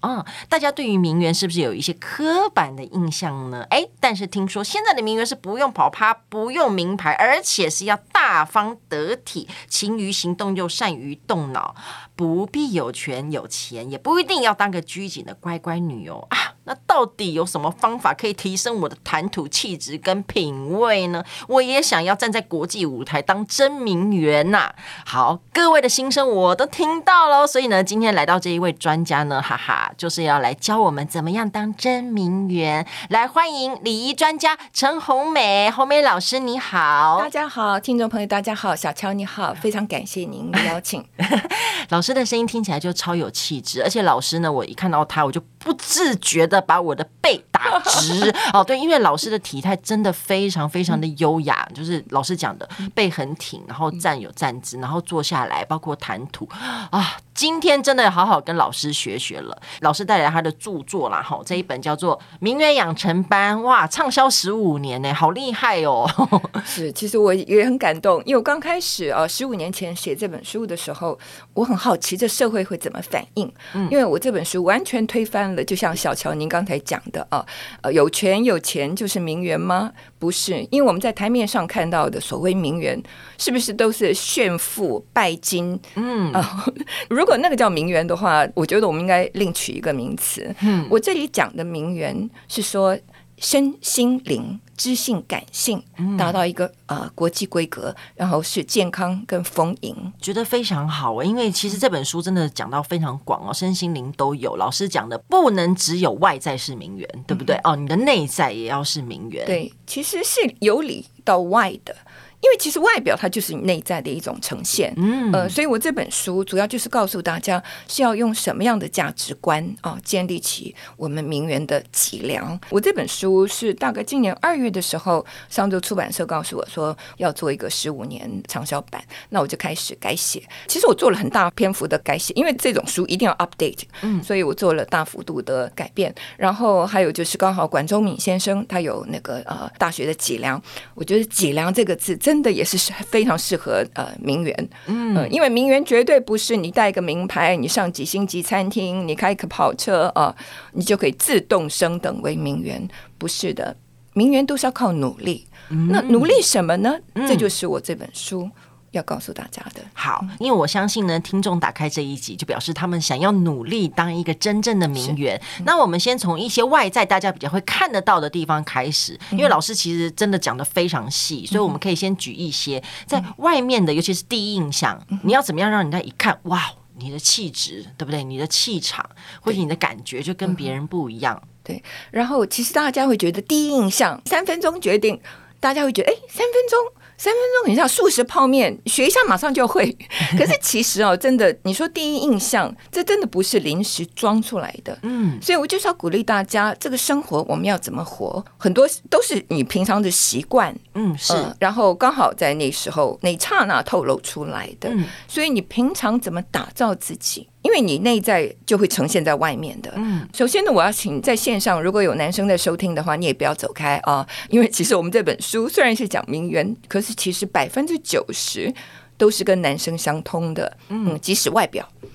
啊！大家对于名媛是不是有一些刻板的印象呢？诶，但是听说现在的名媛是不用跑趴，不用名牌，而且是要大方得体，勤于行动又善于动脑，不必有权有钱，也不一定要当个拘谨的乖乖女哦啊！那到底有什么方法可以提升我的谈吐气质跟品味呢？我也想要站在国际舞台当真名媛呐、好，各位的心声我都听到了，所以呢，今天来到这一位专家呢，哈哈，就是要来教我们怎么样当真名媛。来，欢迎礼仪专家陈红美，红美老师你好，大家好，听众朋友大家好，小乔你好，非常感谢您的邀请。老师的声音听起来就超有气质，而且老师呢，我一看到他，我就不自觉的把我的背打直 哦。对，因为老师的体态真的非常非常的优雅，嗯、就是老师讲的背很挺，然后站有站姿，然后坐下来，包括谈吐啊。今天真的要好好跟老师学学了。老师带来他的著作啦，哈，这一本叫做《名媛养成班》，哇，畅销十五年呢，好厉害哦。是，其实我也很感动，因为我刚开始啊，十五年前写这本书的时候，我很好奇这社会会怎么反应，因为我这本书完全推翻了，就像小乔您刚才讲的啊，呃，有权有钱就是名媛吗？不是，因为我们在台面上看到的所谓名媛，是不是都是炫富拜金？嗯啊，如果那个叫名媛的话，我觉得我们应该另取一个名词。嗯，我这里讲的名媛是说身心灵。知性、感性，达到一个呃国际规格，然后是健康跟丰盈，觉得非常好。因为其实这本书真的讲到非常广哦，身心灵都有。老师讲的不能只有外在是名媛，对不对？嗯、哦，你的内在也要是名媛。对，其实是由里到外的。因为其实外表它就是你内在的一种呈现，嗯，呃，所以我这本书主要就是告诉大家是要用什么样的价值观啊，建立起我们名媛的脊梁。我这本书是大概今年二月的时候，上周出版社告诉我说要做一个十五年畅销版，那我就开始改写。其实我做了很大篇幅的改写，因为这种书一定要 update，嗯，所以我做了大幅度的改变。然后还有就是刚好管中敏先生他有那个呃大学的脊梁，我觉得脊梁这个字。真的也是非常适合呃名媛，嗯、呃，因为名媛绝对不是你带个名牌，你上几星级餐厅，你开个跑车啊、呃，你就可以自动升等为名媛，不是的，名媛都是要靠努力。嗯、那努力什么呢？嗯、这就是我这本书。要告诉大家的。好，因为我相信呢，听众打开这一集就表示他们想要努力当一个真正的名媛。嗯、那我们先从一些外在大家比较会看得到的地方开始，因为老师其实真的讲的非常细，所以我们可以先举一些在外面的，尤其是第一印象，你要怎么样让人家一看，哇，你的气质对不对？你的气场或者你的感觉就跟别人不一样。对，然后其实大家会觉得第一印象三分钟决定，大家会觉得哎，三分钟。三分钟很像速食泡面，学一下马上就会。可是其实哦，真的，你说第一印象，这真的不是临时装出来的。嗯，所以我就是要鼓励大家，这个生活我们要怎么活，很多都是你平常的习惯。嗯，是。呃，然后刚好在那时候那一刹那透露出来的。嗯，所以你平常怎么打造自己？因为你内在就会呈现在外面的。嗯，首先呢，我要请在线上如果有男生在收听的话，你也不要走开啊，因为其实我们这本书虽然是讲名媛，可是其实百分之九十都是跟男生相通的。嗯，即使外表。嗯，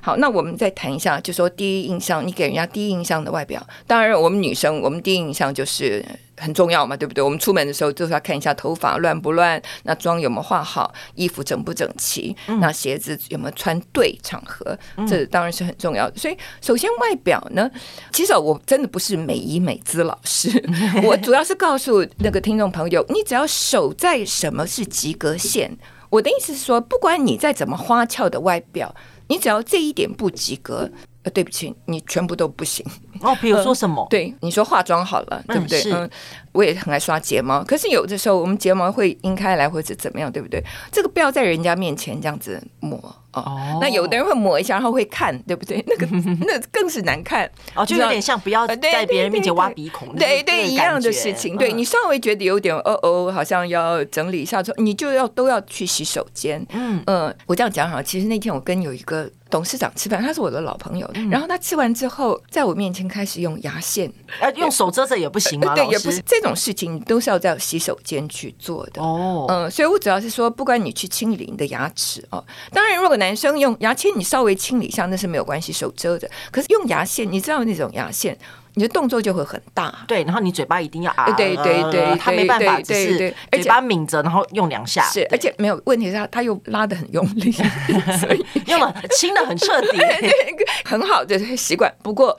好，那我们再谈一下，就说第一印象，你给人家第一印象的外表，当然我们女生，我们第一印象就是很重要嘛，对不对？我们出门的时候就是要看一下头发乱不乱，那妆有没有化好，衣服整不整齐，那鞋子有没有穿对场合，这当然是很重要的。所以，首先外表呢，其实我真的不是美仪美姿老师，我主要是告诉那个听众朋友，你只要守在什么是及格线。我的意思是说，不管你再怎么花俏的外表。你只要这一点不及格，呃，对不起，你全部都不行。哦，比如说什么？呃、对，你说化妆好了，对不对？嗯，嗯，我也很爱刷睫毛，可是有的时候我们睫毛会晕开来或者怎么样，对不对？这个不要在人家面前这样子抹。哦，那有的人会抹一下，然后会看，对不对？那个那更是难看哦，就有点像不要在别人面前挖鼻孔，对对一样的事情。对你稍微觉得有点哦哦，好像要整理一下之后，你就要都要去洗手间。嗯嗯，我这样讲好，其实那天我跟有一个董事长吃饭，他是我的老朋友，然后他吃完之后，在我面前开始用牙线，呃，用手遮着也不行吗？对，也不是这种事情，都是要在洗手间去做的。哦，嗯，所以我主要是说，不管你去清理你的牙齿哦，当然如果男生用牙签，你稍微清理一下那是没有关系，手遮着。可是用牙线，你知道那种牙线，你的动作就会很大。对，然后你嘴巴一定要啊，对对对，他没办法，只是嘴巴抿着，然后用两下。是，而且没有问题是他他又拉的很用力，所以 用了清的很彻底，很好的习惯。不过。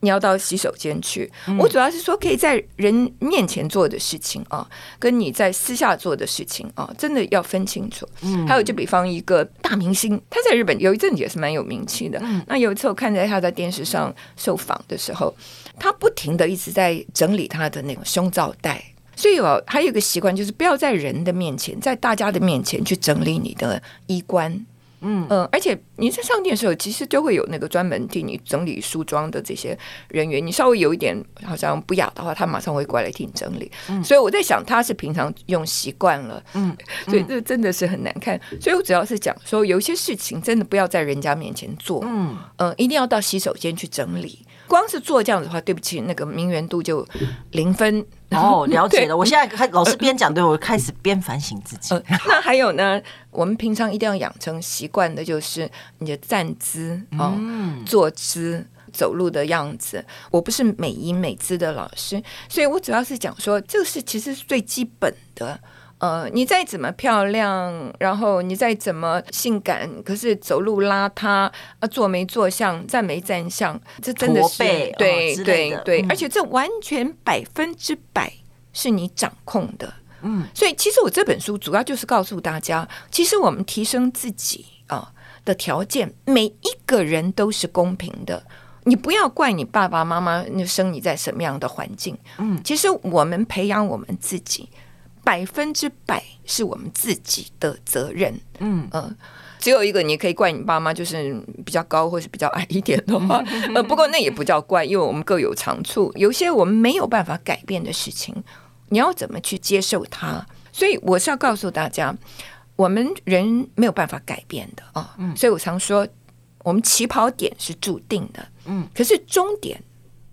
你要到洗手间去，我主要是说可以在人面前做的事情啊，跟你在私下做的事情啊，真的要分清楚。嗯，还有就比方一个大明星，他在日本有一阵子也是蛮有名气的。那有一次我看在他在电视上受访的时候，他不停的一直在整理他的那个胸罩带，所以哦，还有一个习惯就是不要在人的面前，在大家的面前去整理你的衣冠。嗯嗯，而且你在上店的时候，其实就会有那个专门替你整理梳妆的这些人员。你稍微有一点好像不雅的话，他马上会过来替你整理。嗯，所以我在想，他是平常用习惯了，嗯，所以这真的是很难看。所以我主要是讲说，有一些事情真的不要在人家面前做，嗯嗯，一定要到洗手间去整理。光是做这样子的话，对不起，那个名媛度就零分。哦，了解了。我现在开老师边讲，对我开始边反省自己。那还有呢？我们平常一定要养成习惯的，就是你的站姿哦，坐姿、走路的样子。我不是美音美姿的老师，所以我主要是讲说，这个是其实是最基本的。呃，你再怎么漂亮，然后你再怎么性感，可是走路邋遢啊，坐没坐相，站没站相，这真的是对、哦、对对，而且这完全百分之百是你掌控的。嗯，所以其实我这本书主要就是告诉大家，其实我们提升自己啊的条件，每一个人都是公平的。你不要怪你爸爸妈妈生你在什么样的环境。嗯，其实我们培养我们自己。百分之百是我们自己的责任。嗯只有一个你可以怪你爸妈，就是比较高或是比较矮一点的话。呃，不过那也不叫怪，因为我们各有长处。有些我们没有办法改变的事情，你要怎么去接受它？所以我是要告诉大家，我们人没有办法改变的啊。嗯，所以我常说，我们起跑点是注定的。嗯，可是终点。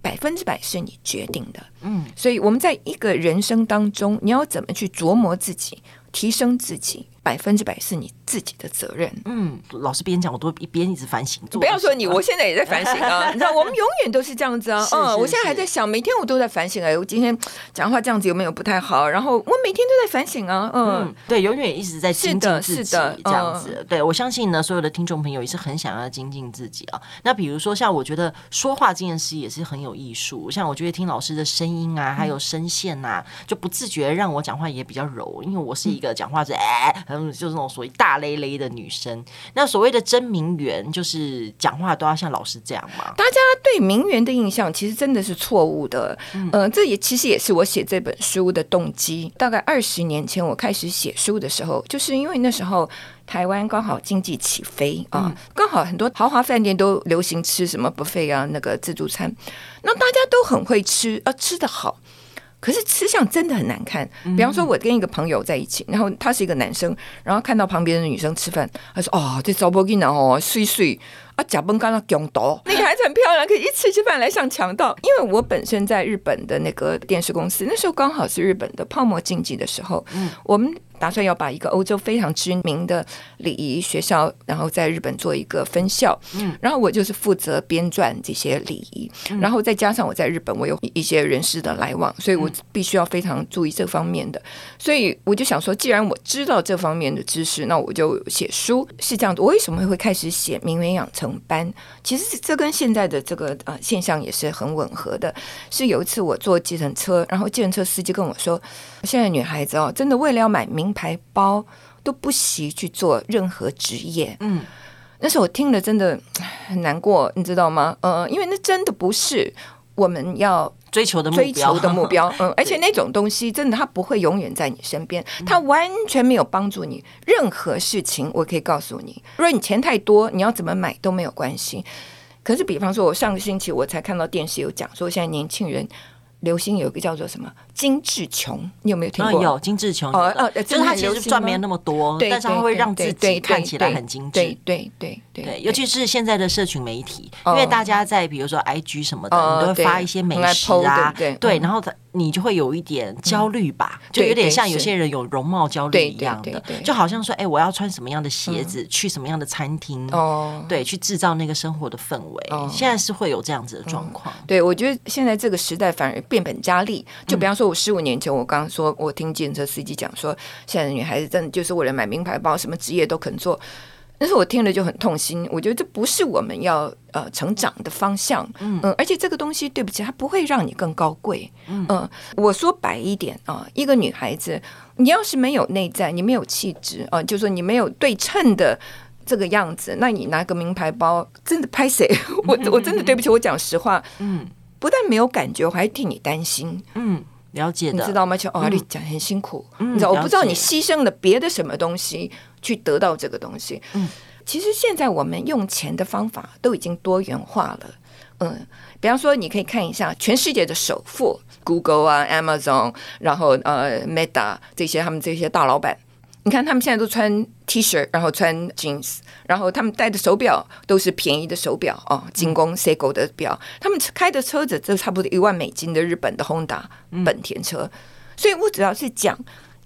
百分之百是你决定的，嗯，所以我们在一个人生当中，你要怎么去琢磨自己，提升自己。百分之百是你自己的责任。嗯，老师边讲，我都一边一直反省。不要说你，我现在也在反省啊。你知道，我们永远都是这样子啊。嗯，我现在还在想，每天我都在反省。哎，我今天讲话这样子有没有不太好？然后我每天都在反省啊。嗯，对，永远一直在精进自己，是的，这样子。对，我相信呢，所有的听众朋友也是很想要精进自己啊。那比如说，像我觉得说话这件事也是很有艺术。像我觉得听老师的声音啊，还有声线呐，就不自觉让我讲话也比较柔，因为我是一个讲话是哎，嗯，就是那种所谓。大咧咧的女生，那所谓的真名媛，就是讲话都要像老师这样吗？大家对名媛的印象其实真的是错误的。嗯、呃，这也其实也是我写这本书的动机。大概二十年前我开始写书的时候，就是因为那时候台湾刚好经济起飞啊，刚、嗯、好很多豪华饭店都流行吃什么 buffet 啊，那个自助餐，那大家都很会吃，啊，吃得好。可是吃相真的很难看。比方说，我跟一个朋友在一起，然后他是一个男生，然后看到旁边的女生吃饭，他说：“哦，这糟粕给呢哦，碎碎啊，假崩干了，强盗。那个孩子很漂亮，可以一吃吃饭来像强盗。因为我本身在日本的那个电视公司，那时候刚好是日本的泡沫经济的时候，嗯，我们。打算要把一个欧洲非常知名的礼仪学校，然后在日本做一个分校。嗯，然后我就是负责编撰这些礼仪，然后再加上我在日本，我有一些人事的来往，所以我必须要非常注意这方面的。所以我就想说，既然我知道这方面的知识，那我就写书是这样的。我为什么会开始写名媛养成班？其实这跟现在的这个呃现象也是很吻合的。是有一次我坐计程车，然后计程车司机跟我说，现在女孩子哦，真的为了要买名。名牌包都不惜去做任何职业，嗯，那时候我听了真的很难过，你知道吗？呃，因为那真的不是我们要追求的目标，追求的目标，嗯，而且那种东西真的，它不会永远在你身边，它完全没有帮助你。任何事情，我可以告诉你，如果你钱太多，你要怎么买都没有关系。可是，比方说，我上个星期我才看到电视有讲说，现在年轻人。流行有一个叫做什么精致穷，你有没有听过？有精致穷哦哦，就是他其实赚没那么多，但是他会让自己看起来很精致。对对对对，尤其是现在的社群媒体，因为大家在比如说 IG 什么的，你都会发一些美食啊，对，然后你就会有一点焦虑吧，就有点像有些人有容貌焦虑一样的，就好像说，哎，我要穿什么样的鞋子，去什么样的餐厅，哦，对，去制造那个生活的氛围。现在是会有这样子的状况。对，我觉得现在这个时代反而。变本加厉，就比方说，我十五年前，我刚刚说，我听计程车司机讲说，现在的女孩子真的就是为了买名牌包，什么职业都肯做。但是我听了就很痛心，我觉得这不是我们要呃成长的方向。嗯，而且这个东西，对不起，它不会让你更高贵。嗯，我说白一点啊，一个女孩子，你要是没有内在，你没有气质啊，就说你没有对称的这个样子，那你拿个名牌包，真的拍谁？我我真的对不起，我讲实话。嗯。不但没有感觉，我还替你担心。嗯，了解的，你知道吗？就哦，你讲很辛苦，你知道，我不知道你牺牲了别的什么东西去得到这个东西。嗯，其实现在我们用钱的方法都已经多元化了。嗯，比方说，你可以看一下全世界的首富，Google 啊、Amazon，然后呃，Meta 这些他们这些大老板。你看，他们现在都穿 T 恤，然后穿 jeans，然后他们戴的手表都是便宜的手表哦，精工 Seiko 的表。他们开的车子都差不多一万美金的日本的 Honda 本田车。所以我主要是讲，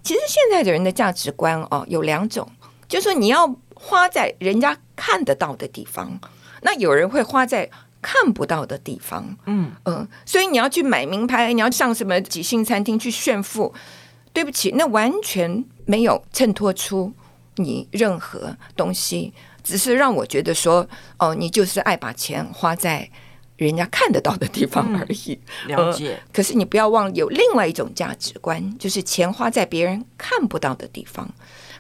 其实现在的人的价值观哦有两种，就是说你要花在人家看得到的地方，那有人会花在看不到的地方。嗯嗯，所以你要去买名牌，你要上什么几星餐厅去炫富。对不起，那完全没有衬托出你任何东西，只是让我觉得说，哦，你就是爱把钱花在人家看得到的地方而已。嗯、了解、呃。可是你不要忘了有另外一种价值观，就是钱花在别人看不到的地方。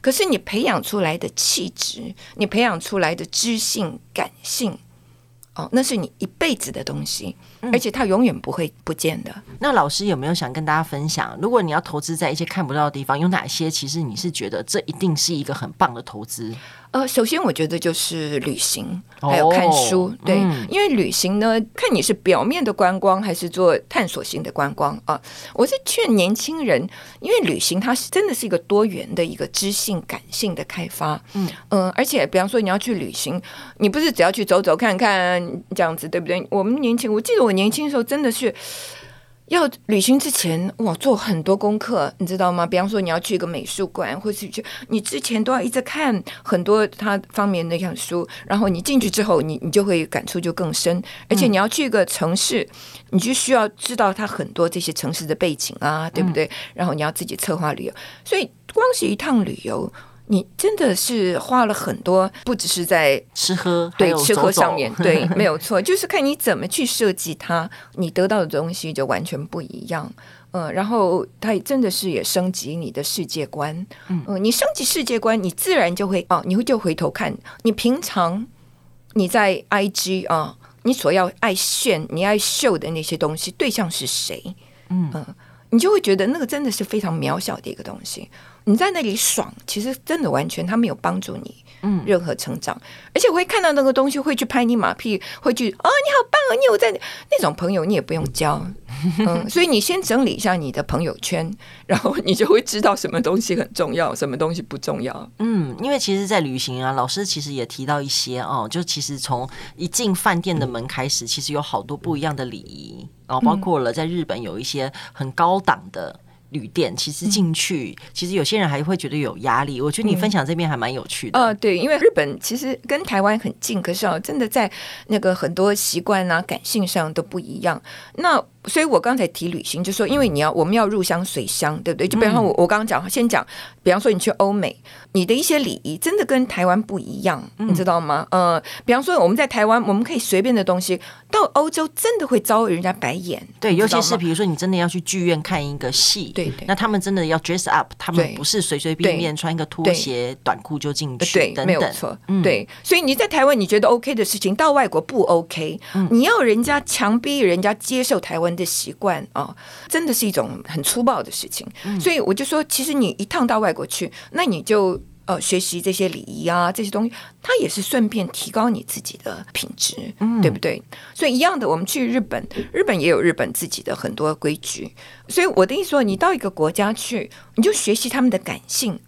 可是你培养出来的气质，你培养出来的知性、感性。哦，那是你一辈子的东西，而且它永远不会不见的。嗯。那老师有没有想跟大家分享，如果你要投资在一些看不到的地方，有哪些其实你是觉得这一定是一个很棒的投资？呃，首先我觉得就是旅行，还有看书，哦、对，嗯、因为旅行呢，看你是表面的观光还是做探索性的观光啊。我是劝年轻人，因为旅行它是真的是一个多元的一个知性、感性的开发，嗯嗯、呃，而且比方说你要去旅行，你不是只要去走走看看这样子，对不对？我们年轻，我记得我年轻的时候真的是。要旅行之前，哇，做很多功课，你知道吗？比方说，你要去一个美术馆，或是去，你之前都要一直看很多他方面的样书，然后你进去之后，你你就会感触就更深。而且你要去一个城市，你就需要知道它很多这些城市的背景啊，对不对？然后你要自己策划旅游，所以光是一趟旅游。你真的是花了很多，不只是在吃喝，对吃喝上面，对，没有错，就是看你怎么去设计它，你得到的东西就完全不一样。嗯，然后它真的是也升级你的世界观。嗯，你升级世界观，你自然就会哦，你会就回头看你平常你在 IG 啊，你所要爱炫、你爱秀的那些东西，对象是谁？嗯嗯，你就会觉得那个真的是非常渺小的一个东西。你在那里爽，其实真的完全他没有帮助你，嗯，任何成长。嗯、而且我会看到那个东西，会去拍你马屁，会去哦，你好棒啊！你有在那种朋友，你也不用交，嗯。所以你先整理一下你的朋友圈，然后你就会知道什么东西很重要，什么东西不重要。嗯，因为其实，在旅行啊，老师其实也提到一些哦，就其实从一进饭店的门开始，其实有好多不一样的礼仪，然后包括了在日本有一些很高档的。旅店其实进去，嗯、其实有些人还会觉得有压力。我觉得你分享这边还蛮有趣的。呃、嗯，对，因为日本其实跟台湾很近，可是哦，真的在那个很多习惯啊、感性上都不一样。那所以我刚才提旅行，就说因为你要我们要入乡随乡，对不对？就比方说我我刚刚讲，先讲，比方说你去欧美，你的一些礼仪真的跟台湾不一样，你知道吗？呃，比方说我们在台湾，我们可以随便的东西，到欧洲真的会遭人家白眼。对，尤其是比如说你真的要去剧院看一个戏，对对，那他们真的要 dress up，他们不是随随便便穿一个拖鞋短裤就进去，对，没有错，对。所以你在台湾你觉得 OK 的事情，到外国不 OK，你要人家强逼人家接受台湾。的习惯啊，真的是一种很粗暴的事情。嗯、所以我就说，其实你一趟到外国去，那你就呃学习这些礼仪啊，这些东西，它也是顺便提高你自己的品质，嗯、对不对？所以一样的，我们去日本，日本也有日本自己的很多规矩。所以我的意思说，你到一个国家去，你就学习他们的感性，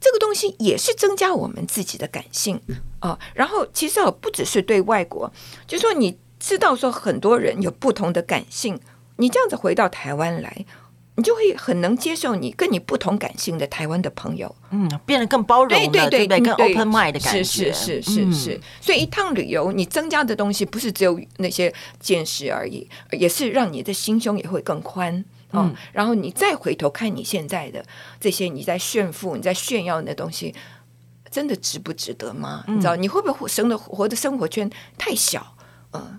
这个东西也是增加我们自己的感性啊。然后其实不只是对外国，就说你。知道说很多人有不同的感性，你这样子回到台湾来，你就会很能接受你跟你不同感性的台湾的朋友，嗯，变得更包容了，对对对，对对更 open mind 的感觉，是是是是是。所以一趟旅游，你增加的东西不是只有那些见识而已，也是让你的心胸也会更宽，嗯。然后你再回头看你现在的这些你在炫富、你在炫耀的东西，真的值不值得吗？你知道你会不会生的活的生活圈太小？嗯。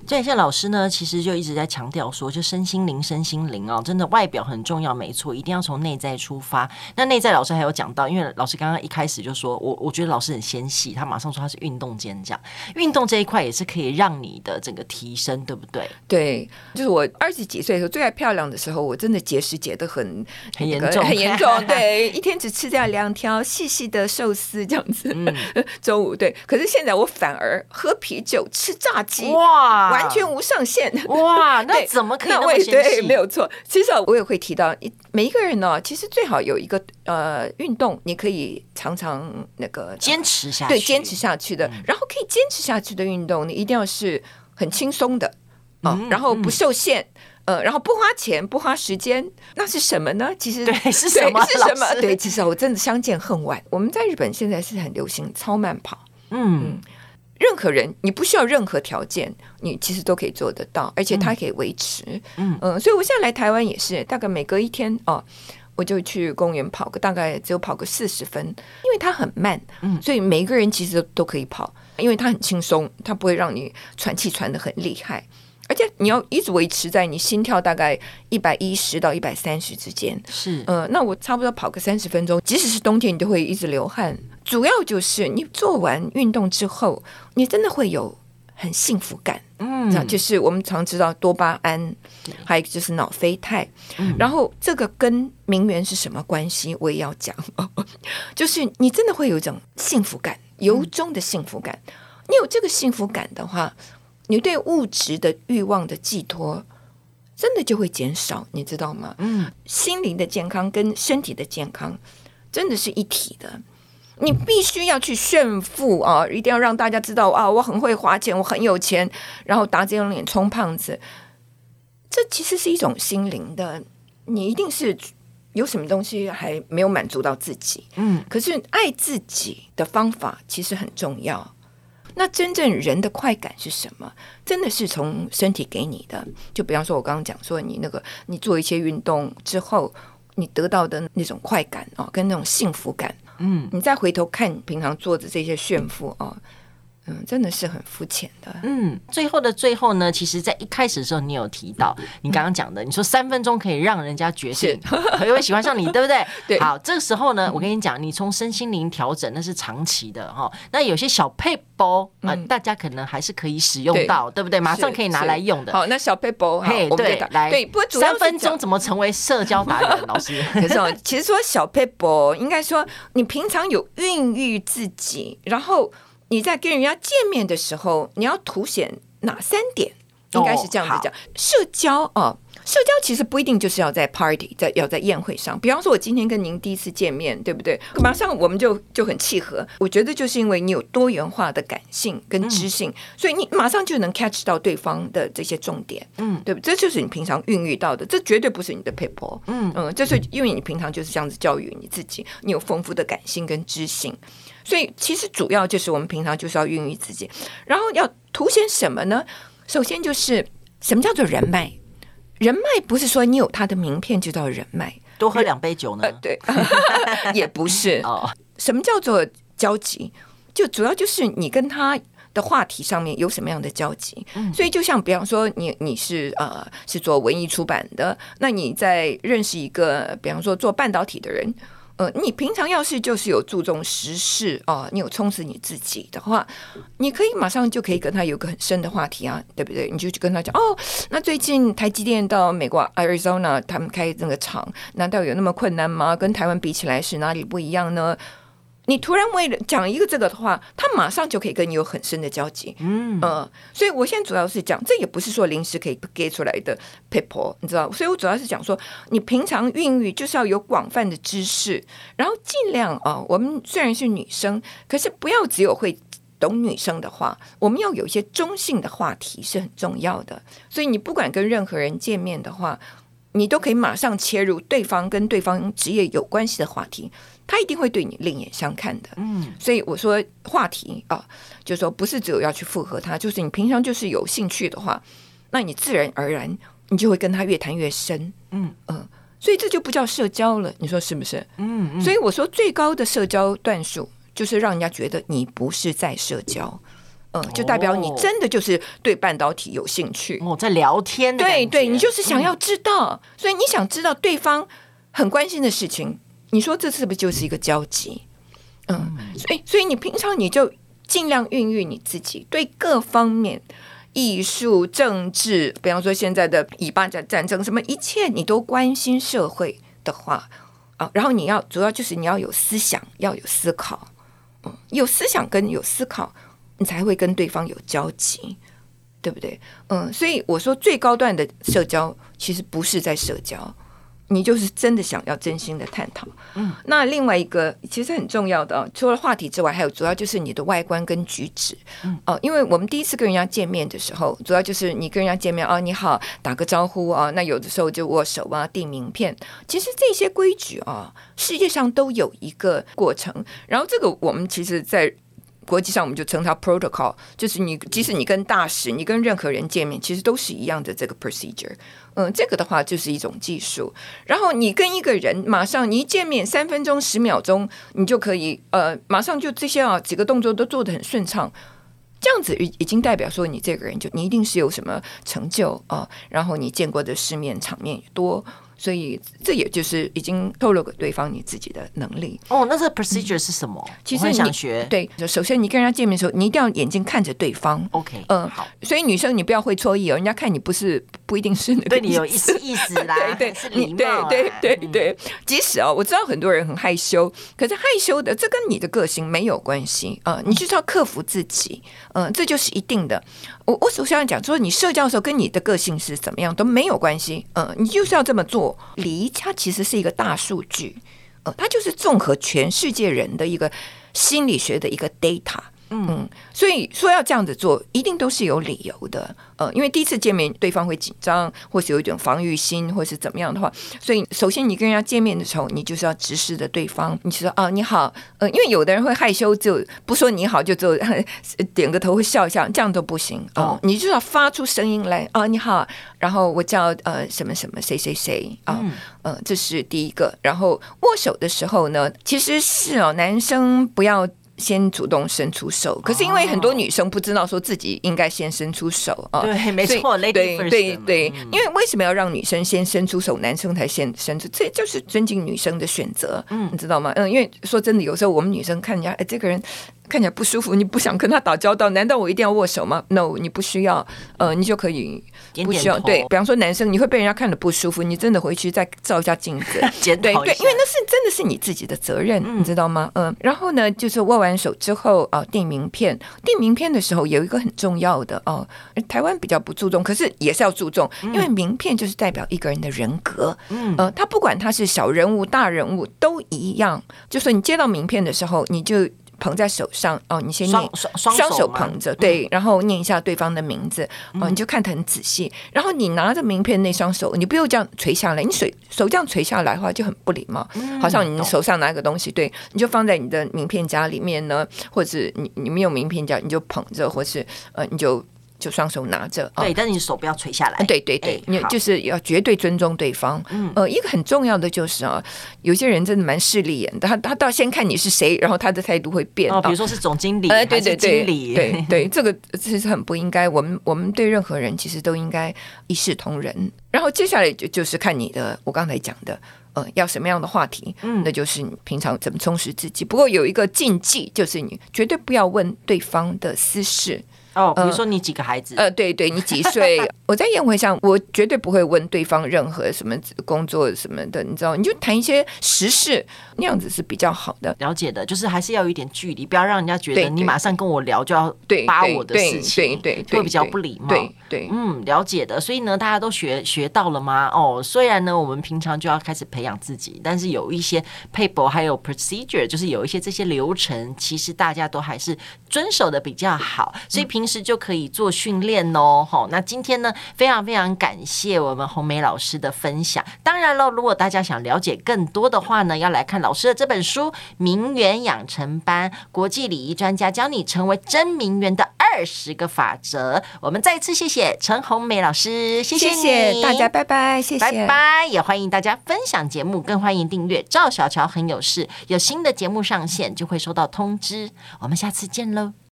对，像老师呢，其实就一直在强调说，就身心灵，身心灵哦，真的外表很重要，没错，一定要从内在出发。那内在老师还有讲到，因为老师刚刚一开始就说，我我觉得老师很纤细，他马上说他是运动健将，运动这一块也是可以让你的整个提升，对不对？对，就是我二十几岁的时候最爱漂亮的时候，我真的节食节得很很严重，很严重。对，一天只吃掉两条细细的寿司这样子，嗯，中午对。可是现在我反而喝啤酒，吃炸鸡，哇！完全无上限 哇！那怎么可以那么纤细？对，没有错。其实我也会提到，每一个人呢，其实最好有一个呃运动，你可以常常那个坚持下去，对，坚持下去的。然后可以坚持下去的运动，你一定要是很轻松的啊，然后不受限，呃，然后不花钱、不花时间，那是什么呢？其实对，是什么？是什么？对，其实我真的相见恨晚。我们在日本现在是很流行超慢跑，嗯。任何人，你不需要任何条件，你其实都可以做得到，而且它可以维持。嗯嗯、呃，所以我现在来台湾也是，大概每隔一天哦，我就去公园跑个，大概只有跑个四十分，因为它很慢。嗯，所以每一个人其实都可以跑，因为它很轻松，它不会让你喘气喘的很厉害，而且你要一直维持在你心跳大概一百一十到一百三十之间。是，呃，那我差不多跑个三十分钟，即使是冬天，你都会一直流汗。主要就是你做完运动之后，你真的会有很幸福感，嗯，就是我们常知道多巴胺，还有就是脑啡肽，嗯、然后这个跟名媛是什么关系？我也要讲，就是你真的会有一种幸福感，由衷的幸福感。嗯、你有这个幸福感的话，你对物质的欲望的寄托真的就会减少，你知道吗？嗯，心灵的健康跟身体的健康真的是一体的。你必须要去炫富啊！一定要让大家知道啊！我很会花钱，我很有钱，然后打这张脸充胖子。这其实是一种心灵的，你一定是有什么东西还没有满足到自己。嗯，可是爱自己的方法其实很重要。那真正人的快感是什么？真的是从身体给你的。就比方说，我刚刚讲说，你那个你做一些运动之后，你得到的那种快感啊，跟那种幸福感。嗯，你再回头看平常做的这些炫富啊。嗯，真的是很肤浅的。嗯，最后的最后呢，其实，在一开始的时候，你有提到你刚刚讲的，你说三分钟可以让人家决定会会喜欢上你，对不对？对。好，这个时候呢，我跟你讲，你从身心灵调整那是长期的哈。那有些小配包啊，大家可能还是可以使用到，对不对？马上可以拿来用的。好，那小配包，嘿，对，来，对，不过三分钟怎么成为社交达人？老师，可是其实说小配包，应该说你平常有孕育自己，然后。你在跟人家见面的时候，你要凸显哪三点？应该是这样子讲，哦、社交啊，社交其实不一定就是要在 party，在要在宴会上。比方说，我今天跟您第一次见面，对不对？马上我们就就很契合。我觉得就是因为你有多元化的感性跟知性，嗯、所以你马上就能 catch 到对方的这些重点，嗯，对不？这就是你平常孕育到的，这绝对不是你的 people，嗯嗯，这是因为你平常就是这样子教育你自己，你有丰富的感性跟知性。所以，其实主要就是我们平常就是要孕育自己，然后要凸显什么呢？首先就是什么叫做人脉？人脉不是说你有他的名片就叫人脉，多喝两杯酒呢？呃、对，也不是。哦，什么叫做交集？就主要就是你跟他的话题上面有什么样的交集。嗯、所以就像比方说你，你你是呃是做文艺出版的，那你在认识一个比方说做半导体的人。呃，你平常要是就是有注重时事啊，你有充实你自己的话，你可以马上就可以跟他有个很深的话题啊，对不对？你就去跟他讲哦，那最近台积电到美国 Arizona 他们开那个厂，难道有那么困难吗？跟台湾比起来是哪里不一样呢？你突然为了讲一个这个的话，他马上就可以跟你有很深的交集。嗯呃，所以我现在主要是讲，这也不是说临时可以给出来的 people，你知道？所以我主要是讲说，你平常孕育就是要有广泛的知识，然后尽量啊、呃，我们虽然是女生，可是不要只有会懂女生的话，我们要有一些中性的话题是很重要的。所以你不管跟任何人见面的话，你都可以马上切入对方跟对方职业有关系的话题。他一定会对你另眼相看的，嗯，所以我说话题啊，就是说不是只有要去附和他，就是你平常就是有兴趣的话，那你自然而然你就会跟他越谈越深，嗯。嗯、呃，所以这就不叫社交了，你说是不是？嗯，嗯，所以我说最高的社交段数就是让人家觉得你不是在社交，嗯、呃，就代表你真的就是对半导体有兴趣，哦，在聊天，对对，你就是想要知道，嗯、所以你想知道对方很关心的事情。你说这是不是就是一个交集？嗯，所以所以你平常你就尽量孕育你自己，对各方面艺术、政治，比方说现在的以巴战战争，什么一切你都关心社会的话啊，然后你要主要就是你要有思想，要有思考，嗯，有思想跟有思考，你才会跟对方有交集，对不对？嗯，所以我说最高段的社交其实不是在社交。你就是真的想要真心的探讨，嗯，那另外一个其实很重要的，除了话题之外，还有主要就是你的外观跟举止，嗯，哦，因为我们第一次跟人家见面的时候，主要就是你跟人家见面，哦，你好，打个招呼啊，那有的时候就握手啊，递名片，其实这些规矩啊，世界上都有一个过程，然后这个我们其实，在。国际上，我们就称它 protocol，就是你即使你跟大使，你跟任何人见面，其实都是一样的这个 procedure。嗯，这个的话就是一种技术。然后你跟一个人马上你一见面，三分钟、十秒钟，你就可以呃，马上就这些啊几个动作都做得很顺畅，这样子已已经代表说你这个人就你一定是有什么成就啊，然后你见过的世面场面也多。所以这也就是已经透露给对方你自己的能力哦。那这个 procedure 是什么？嗯、其实你想学对，就首先你跟人家见面的时候，你一定要眼睛看着对方。OK，嗯，好。所以女生你不要会错意哦，人家看你不是不一定是那个对你有意思意思啦，对 对，是礼貌、啊、对对对对。即使哦，我知道很多人很害羞，可是害羞的这跟你的个性没有关系啊、呃，你就是要克服自己，嗯、呃，这就是一定的。我我首先要讲说，你社交的时候跟你的个性是怎么样都没有关系，嗯、呃，你就是要这么做。礼仪它其实是一个大数据，呃，它就是综合全世界人的一个心理学的一个 data。嗯，所以说要这样子做，一定都是有理由的。呃，因为第一次见面，对方会紧张，或是有一种防御心，或是怎么样的话，所以首先你跟人家见面的时候，你就是要直视着对方，你说啊你好，呃，因为有的人会害羞，就不说你好，就只有点个头，会笑一下，这样都不行哦。你就要发出声音来啊你好，然后我叫呃什么什么谁谁谁啊，嗯、呃，这是第一个。然后握手的时候呢，其实是哦，男生不要。先主动伸出手，可是因为很多女生不知道说自己应该先伸出手啊。对，没错，对对对，因为为什么要让女生先伸出手，男生才先伸出？这就是尊敬女生的选择，嗯，你知道吗？嗯，因为说真的，有时候我们女生看人家，哎，这个人。看起来不舒服，你不想跟他打交道？难道我一定要握手吗？No，你不需要。呃，你就可以不需要。点点对，比方说男生，你会被人家看的不舒服，你真的回去再照一下镜子，对对，因为那是真的是你自己的责任，嗯、你知道吗？嗯、呃。然后呢，就是握完手之后啊，递、呃、名片。递名片的时候有一个很重要的哦、呃，台湾比较不注重，可是也是要注重，因为名片就是代表一个人的人格。嗯。呃，他不管他是小人物、大人物都一样，就是你接到名片的时候，你就。捧在手上哦，你先念双双手，手捧着，对，然后念一下对方的名字哦，你就看得很仔细。然后你拿着名片那双手，你不用这样垂下来，你手手这样垂下来的话就很不礼貌，好像你手上拿一个东西，对，你就放在你的名片夹里面呢，或者你你没有名片夹，你就捧着，或是呃，你就就双手拿着，对，但是你手不要垂下来。对对对，你、欸、就是要绝对尊重对方。嗯，呃，一个很重要的就是啊，有些人真的蛮势利眼的，他他到先看你是谁，然后他的态度会变。哦，比如说是总经理，呃，对对对，经理，对对，对，这个其实很不应该。我们我们对任何人其实都应该一视同仁。然后接下来就就是看你的，我刚才讲的。呃，要什么样的话题？嗯，那就是你平常怎么充实自己。不过有一个禁忌，就是你绝对不要问对方的私事。哦，比如说你几个孩子？呃，对对，你几岁？我在宴会上，我绝对不会问对方任何什么工作什么的，你知道？你就谈一些时事，那样子是比较好的。了解的，就是还是要有一点距离，不要让人家觉得你马上跟我聊就要扒我的事情，对对，对，会比较不礼貌。对对，嗯，了解的。所以呢，大家都学学到了吗？哦，虽然呢，我们平常就要开始培养自己，但是有一些 paper 还有 procedure，就是有一些这些流程，其实大家都还是遵守的比较好，所以平。平时就可以做训练哦，好，那今天呢，非常非常感谢我们红梅老师的分享。当然了，如果大家想了解更多的话呢，要来看老师的这本书《名媛养成班》，国际礼仪专家教你成为真名媛的二十个法则。我们再一次谢谢陈红梅老师，谢谢，谢谢大家，拜拜，谢谢，拜拜，也欢迎大家分享节目，更欢迎订阅赵小乔很有事，有新的节目上线就会收到通知。我们下次见喽。